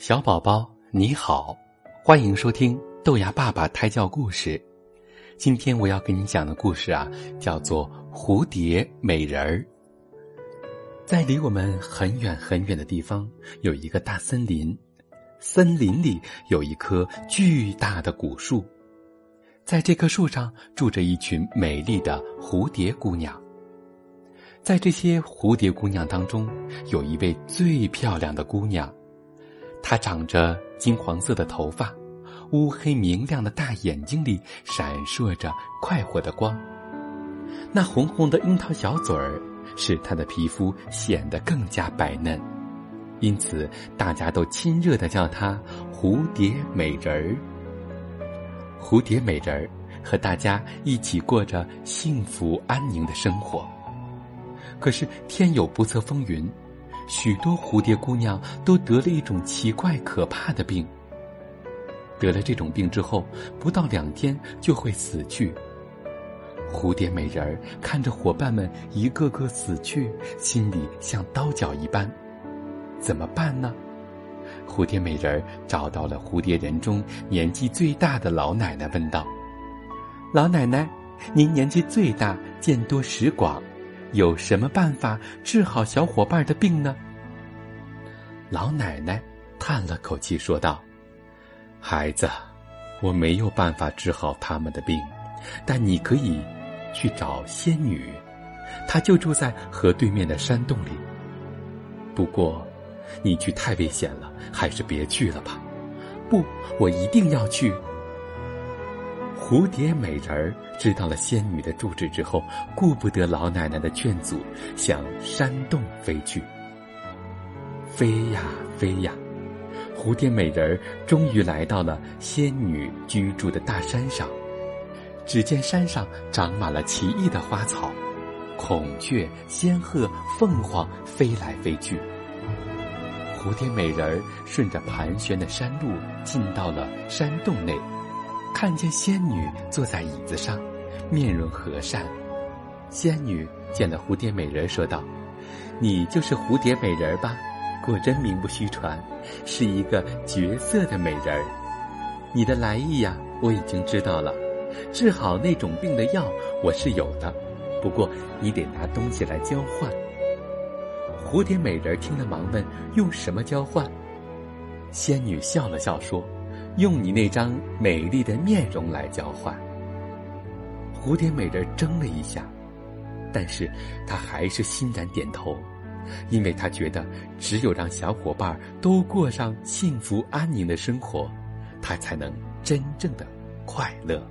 小宝宝你好，欢迎收听豆芽爸爸胎教故事。今天我要给你讲的故事啊，叫做《蝴蝶美人儿》。在离我们很远很远的地方，有一个大森林，森林里有一棵巨大的古树，在这棵树上住着一群美丽的蝴蝶姑娘。在这些蝴蝶姑娘当中，有一位最漂亮的姑娘。她长着金黄色的头发，乌黑明亮的大眼睛里闪烁着快活的光。那红红的樱桃小嘴儿，使她的皮肤显得更加白嫩，因此大家都亲热的叫她蝴蝶美人儿。蝴蝶美人儿和大家一起过着幸福安宁的生活。可是天有不测风云。许多蝴蝶姑娘都得了一种奇怪可怕的病。得了这种病之后，不到两天就会死去。蝴蝶美人儿看着伙伴们一个个死去，心里像刀绞一般。怎么办呢？蝴蝶美人儿找到了蝴蝶人中年纪最大的老奶奶，问道：“老奶奶，您年纪最大，见多识广。”有什么办法治好小伙伴的病呢？老奶奶叹了口气说道：“孩子，我没有办法治好他们的病，但你可以去找仙女，她就住在河对面的山洞里。不过，你去太危险了，还是别去了吧。不，我一定要去。”蝴蝶美人儿知道了仙女的住址之后，顾不得老奶奶的劝阻，向山洞飞去。飞呀飞呀，蝴蝶美人儿终于来到了仙女居住的大山上。只见山上长满了奇异的花草，孔雀、仙鹤、凤凰飞来飞去。蝴蝶美人儿顺着盘旋的山路进到了山洞内。看见仙女坐在椅子上，面容和善。仙女见了蝴蝶美人，说道：“你就是蝴蝶美人吧？果真名不虚传，是一个绝色的美人。你的来意呀，我已经知道了。治好那种病的药我是有的，不过你得拿东西来交换。”蝴蝶美人听了，忙问：“用什么交换？”仙女笑了笑说。用你那张美丽的面容来交换。蝴蝶美人怔了一下，但是她还是欣然点头，因为她觉得只有让小伙伴都过上幸福安宁的生活，她才能真正的快乐。